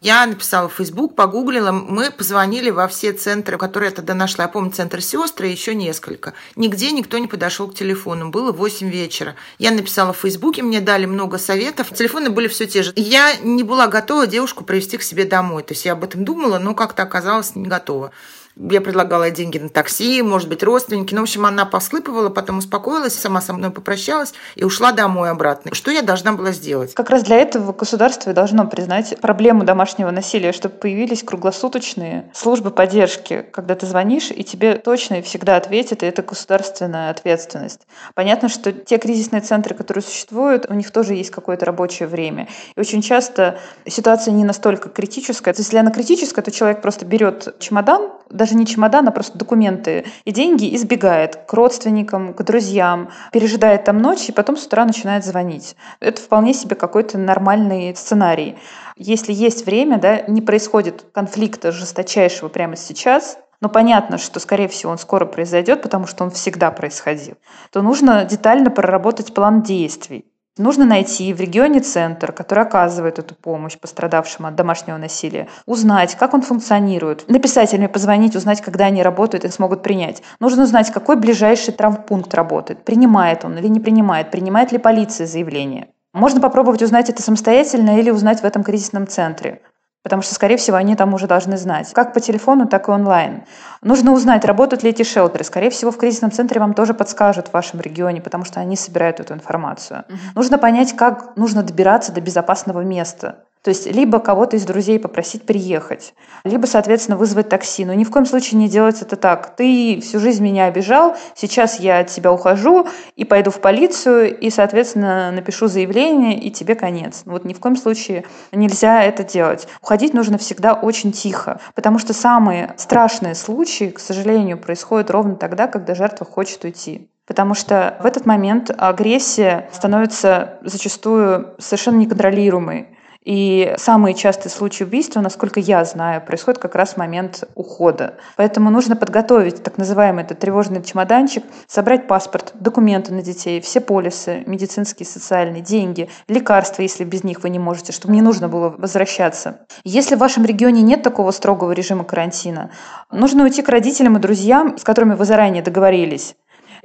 Я написала в Facebook, погуглила, мы позвонили во все центры, которые я тогда нашла. Я помню, центр сестры и еще несколько. Нигде никто не подошел к телефону. Было 8 вечера. Я написала в Фейсбуке, мне дали много советов. Телефоны были все те же. Я не была готова девушку привести к себе домой. То есть я об этом думала, но как-то оказалось не готова. Я предлагала деньги на такси, может быть, родственники. Ну, в общем, она посклыпывала, потом успокоилась, сама со мной попрощалась и ушла домой обратно. Что я должна была сделать? Как раз для этого государство должно признать проблему домашнего насилия, чтобы появились круглосуточные службы поддержки, когда ты звонишь, и тебе точно и всегда ответят, и это государственная ответственность. Понятно, что те кризисные центры, которые существуют, у них тоже есть какое-то рабочее время. И очень часто ситуация не настолько критическая. То есть, если она критическая, то человек просто берет чемодан, даже не чемодан, а просто документы и деньги и сбегает к родственникам, к друзьям, пережидает там ночь и потом с утра начинает звонить. Это вполне себе какой-то нормальный сценарий. Если есть время, да, не происходит конфликта жесточайшего прямо сейчас, но понятно, что, скорее всего, он скоро произойдет, потому что он всегда происходил, то нужно детально проработать план действий. Нужно найти в регионе центр, который оказывает эту помощь пострадавшим от домашнего насилия, узнать, как он функционирует, написать или позвонить, узнать, когда они работают и смогут принять. Нужно узнать, какой ближайший травмпункт работает, принимает он или не принимает, принимает ли полиция заявление. Можно попробовать узнать это самостоятельно или узнать в этом кризисном центре потому что, скорее всего, они там уже должны знать. Как по телефону, так и онлайн. Нужно узнать, работают ли эти шелтеры. Скорее всего, в кризисном центре вам тоже подскажут в вашем регионе, потому что они собирают эту информацию. Угу. Нужно понять, как нужно добираться до безопасного места. То есть либо кого-то из друзей попросить приехать, либо, соответственно, вызвать такси. Но ни в коем случае не делать это так. Ты всю жизнь меня обижал, сейчас я от тебя ухожу и пойду в полицию, и, соответственно, напишу заявление, и тебе конец. Вот ни в коем случае нельзя это делать. Уходить нужно всегда очень тихо, потому что самые страшные случаи, к сожалению, происходят ровно тогда, когда жертва хочет уйти. Потому что в этот момент агрессия становится зачастую совершенно неконтролируемой. И самые частые случаи убийства, насколько я знаю, происходят как раз в момент ухода. Поэтому нужно подготовить так называемый этот тревожный чемоданчик, собрать паспорт, документы на детей, все полисы, медицинские, социальные, деньги, лекарства, если без них вы не можете, чтобы не нужно было возвращаться. Если в вашем регионе нет такого строгого режима карантина, нужно уйти к родителям и друзьям, с которыми вы заранее договорились.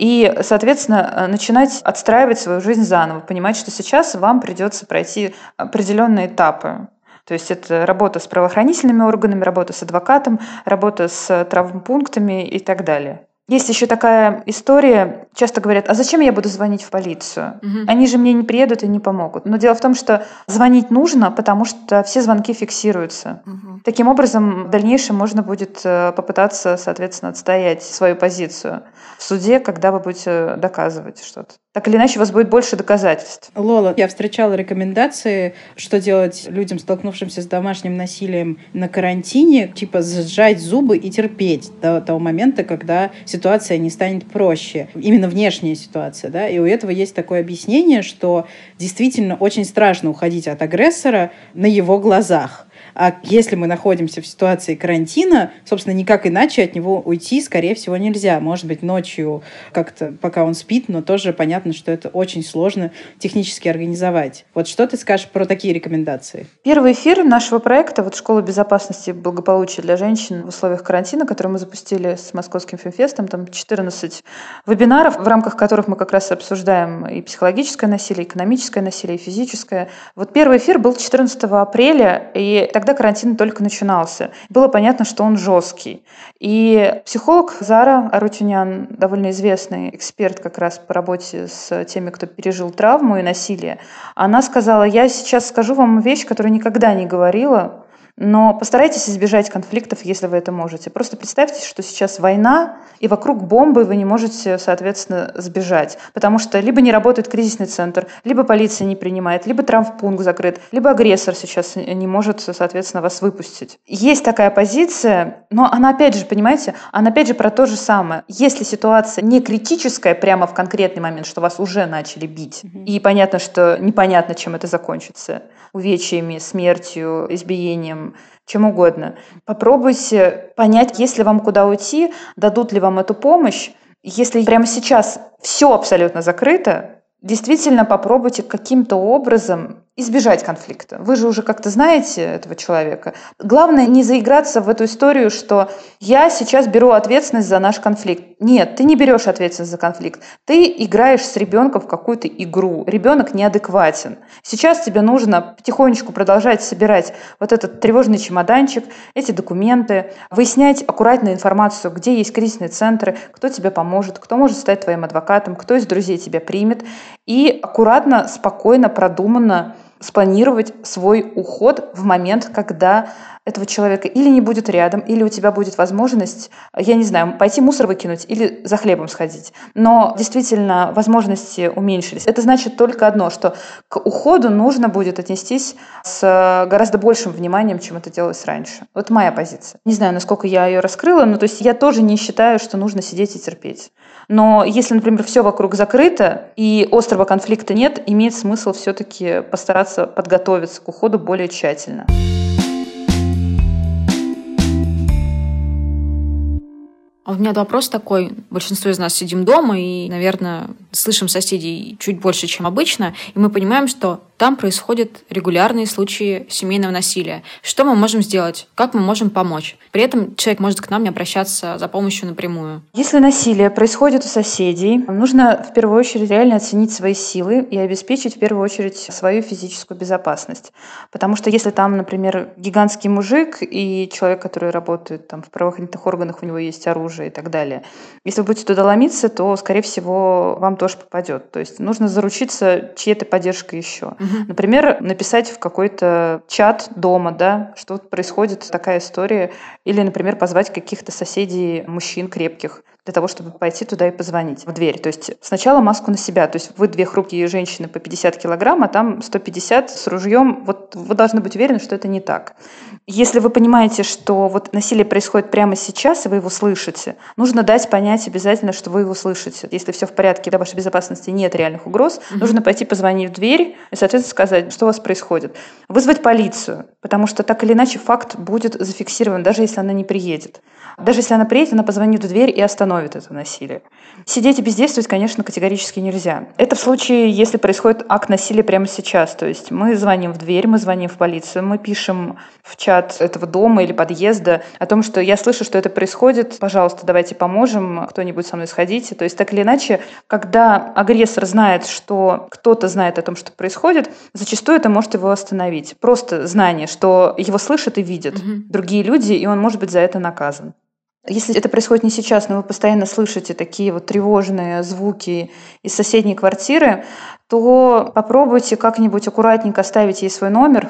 И, соответственно, начинать отстраивать свою жизнь заново, понимать, что сейчас вам придется пройти определенные этапы. То есть это работа с правоохранительными органами, работа с адвокатом, работа с травмпунктами и так далее. Есть еще такая история, часто говорят, а зачем я буду звонить в полицию? Угу. Они же мне не приедут и не помогут. Но дело в том, что звонить нужно, потому что все звонки фиксируются. Угу. Таким образом, в дальнейшем можно будет э, попытаться, соответственно, отстоять свою позицию в суде, когда вы будете доказывать что-то. Так или иначе, у вас будет больше доказательств. Лола, я встречала рекомендации, что делать людям, столкнувшимся с домашним насилием на карантине, типа сжать зубы и терпеть до того момента, когда ситуация не станет проще. Именно внешняя ситуация, да, и у этого есть такое объяснение, что действительно очень страшно уходить от агрессора на его глазах. А если мы находимся в ситуации карантина, собственно, никак иначе от него уйти, скорее всего, нельзя. Может быть, ночью как-то, пока он спит, но тоже понятно, что это очень сложно технически организовать. Вот что ты скажешь про такие рекомендации? Первый эфир нашего проекта, вот Школа безопасности и благополучия для женщин в условиях карантина, который мы запустили с Московским фемфестом, там 14 вебинаров, в рамках которых мы как раз обсуждаем и психологическое насилие, и экономическое насилие, и физическое. Вот первый эфир был 14 апреля, и так Тогда карантин только начинался. Было понятно, что он жесткий. И психолог Зара Арутюнян, довольно известный эксперт как раз по работе с теми, кто пережил травму и насилие, она сказала, я сейчас скажу вам вещь, которую никогда не говорила, но постарайтесь избежать конфликтов, если вы это можете. Просто представьте, что сейчас война, и вокруг бомбы вы не можете, соответственно, сбежать. Потому что либо не работает кризисный центр, либо полиция не принимает, либо травмпункт закрыт, либо агрессор сейчас не может, соответственно, вас выпустить. Есть такая позиция, но она опять же, понимаете, она опять же про то же самое. Если ситуация не критическая прямо в конкретный момент, что вас уже начали бить, mm-hmm. и понятно, что непонятно, чем это закончится, увечьями, смертью, избиением, чем угодно. Попробуйте понять, есть ли вам куда уйти, дадут ли вам эту помощь. Если прямо сейчас все абсолютно закрыто, действительно попробуйте каким-то образом избежать конфликта. Вы же уже как-то знаете этого человека. Главное не заиграться в эту историю, что я сейчас беру ответственность за наш конфликт. Нет, ты не берешь ответственность за конфликт. Ты играешь с ребенком в какую-то игру. Ребенок неадекватен. Сейчас тебе нужно потихонечку продолжать собирать вот этот тревожный чемоданчик, эти документы, выяснять аккуратно информацию, где есть кризисные центры, кто тебе поможет, кто может стать твоим адвокатом, кто из друзей тебя примет. И аккуратно, спокойно, продуманно спланировать свой уход в момент, когда этого человека или не будет рядом, или у тебя будет возможность, я не знаю, пойти мусор выкинуть или за хлебом сходить. Но действительно возможности уменьшились. Это значит только одно, что к уходу нужно будет отнестись с гораздо большим вниманием, чем это делалось раньше. Вот моя позиция. Не знаю, насколько я ее раскрыла, но то есть я тоже не считаю, что нужно сидеть и терпеть. Но если, например, все вокруг закрыто и острого конфликта нет, имеет смысл все-таки постараться подготовиться к уходу более тщательно. А у меня вопрос такой. Большинство из нас сидим дома и, наверное, слышим соседей чуть больше, чем обычно, и мы понимаем, что там происходят регулярные случаи семейного насилия. Что мы можем сделать? Как мы можем помочь? При этом человек может к нам не обращаться за помощью напрямую. Если насилие происходит у соседей, нужно в первую очередь реально оценить свои силы и обеспечить в первую очередь свою физическую безопасность. Потому что если там, например, гигантский мужик и человек, который работает там, в правоохранительных органах, у него есть оружие и так далее, если вы будете туда ломиться, то, скорее всего, вам тоже попадет. То есть нужно заручиться чьей-то поддержкой еще. Угу. Например, написать в какой-то чат дома, да, что происходит такая история. Или, например, позвать каких-то соседей, мужчин крепких, для того, чтобы пойти туда и позвонить в дверь. То есть сначала маску на себя. То есть вы две хрупкие женщины по 50 килограмм, а там 150 с ружьем. Вот вы должны быть уверены, что это не так. Если вы понимаете, что вот насилие происходит прямо сейчас, и вы его слышите, нужно дать понять обязательно, что вы его слышите. Если все в порядке, для вашей безопасности нет реальных угроз, mm-hmm. нужно пойти позвонить в дверь и, соответственно, сказать, что у вас происходит. Вызвать полицию, потому что так или иначе факт будет зафиксирован, даже если она не приедет. Даже если она приедет, она позвонит в дверь и остановит это насилие. Сидеть и бездействовать, конечно, категорически нельзя. Это в случае, если происходит акт насилия прямо сейчас. То есть мы звоним в дверь, мы звоним в полицию, мы пишем в чат этого дома или подъезда о том, что я слышу, что это происходит, пожалуйста, давайте поможем, кто-нибудь со мной сходите. То есть так или иначе, когда агрессор знает, что кто-то знает о том, что происходит, зачастую это может его остановить. Просто знание, что его слышат и видят угу. другие люди, и он может быть за это наказан. Если это происходит не сейчас, но вы постоянно слышите такие вот тревожные звуки из соседней квартиры, то попробуйте как-нибудь аккуратненько оставить ей свой номер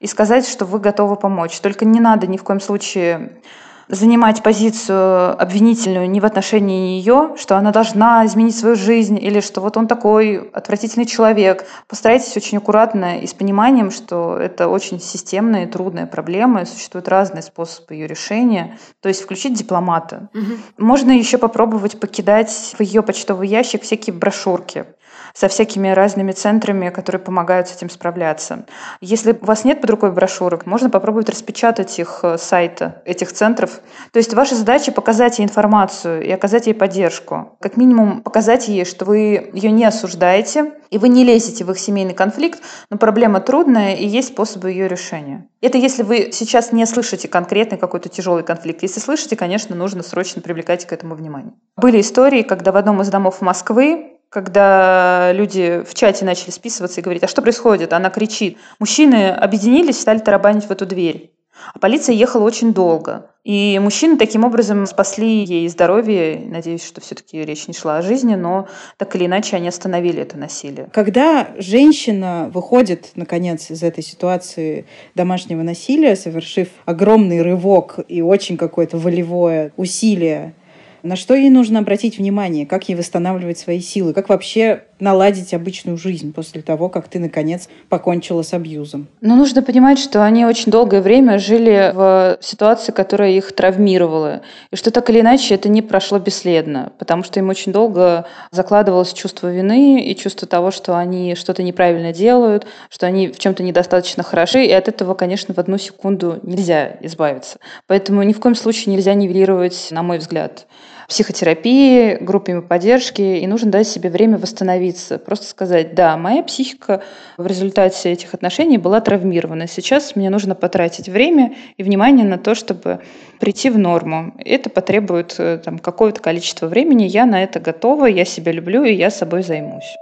и сказать, что вы готовы помочь. Только не надо ни в коем случае занимать позицию обвинительную не в отношении нее, что она должна изменить свою жизнь или что вот он такой отвратительный человек. Постарайтесь очень аккуратно и с пониманием, что это очень системная и трудная проблема, и существуют разные способы ее решения. То есть включить дипломата. Угу. Можно еще попробовать покидать в ее почтовый ящик всякие брошюрки со всякими разными центрами, которые помогают с этим справляться. Если у вас нет под рукой брошюрок, можно попробовать распечатать их э, сайта, этих центров. То есть ваша задача показать ей информацию и оказать ей поддержку. Как минимум показать ей, что вы ее не осуждаете, и вы не лезете в их семейный конфликт, но проблема трудная, и есть способы ее решения. Это если вы сейчас не слышите конкретный какой-то тяжелый конфликт. Если слышите, конечно, нужно срочно привлекать к этому внимание. Были истории, когда в одном из домов Москвы когда люди в чате начали списываться и говорить, а что происходит? Она кричит. Мужчины объединились, стали тарабанить в эту дверь. А полиция ехала очень долго. И мужчины таким образом спасли ей здоровье. Надеюсь, что все-таки речь не шла о жизни, но так или иначе они остановили это насилие. Когда женщина выходит, наконец, из этой ситуации домашнего насилия, совершив огромный рывок и очень какое-то волевое усилие на что ей нужно обратить внимание? Как ей восстанавливать свои силы? Как вообще наладить обычную жизнь после того, как ты, наконец, покончила с абьюзом? Ну, нужно понимать, что они очень долгое время жили в ситуации, которая их травмировала. И что так или иначе это не прошло бесследно, потому что им очень долго закладывалось чувство вины и чувство того, что они что-то неправильно делают, что они в чем-то недостаточно хороши, и от этого, конечно, в одну секунду нельзя избавиться. Поэтому ни в коем случае нельзя нивелировать, на мой взгляд, психотерапии, группами поддержки, и нужно дать себе время восстановиться. Просто сказать, да, моя психика в результате этих отношений была травмирована. Сейчас мне нужно потратить время и внимание на то, чтобы прийти в норму. Это потребует э, там, какое-то количество времени. Я на это готова, я себя люблю, и я собой займусь.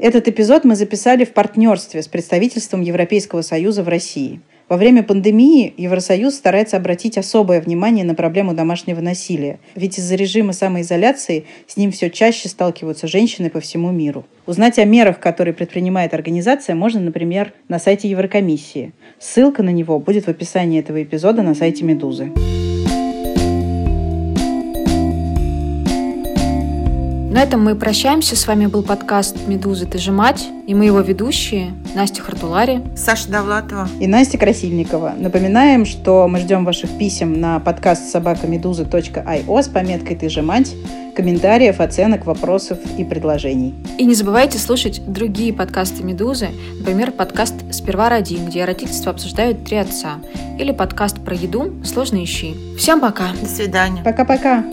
Этот эпизод мы записали в партнерстве с представительством Европейского Союза в России – во время пандемии Евросоюз старается обратить особое внимание на проблему домашнего насилия, ведь из-за режима самоизоляции с ним все чаще сталкиваются женщины по всему миру. Узнать о мерах, которые предпринимает организация, можно, например, на сайте Еврокомиссии. Ссылка на него будет в описании этого эпизода на сайте «Медузы». На этом мы прощаемся. С вами был подкаст «Медузы, ты же мать» и мы его ведущие Настя Хартулари, Саша Довлатова и Настя Красильникова. Напоминаем, что мы ждем ваших писем на подкаст собакамедуза.io с пометкой «Ты же мать», комментариев, оценок, вопросов и предложений. И не забывайте слушать другие подкасты «Медузы», например, подкаст «Сперва ради», где родительство обсуждают три отца, или подкаст про еду «Сложные щи». Всем пока! До свидания! Пока-пока!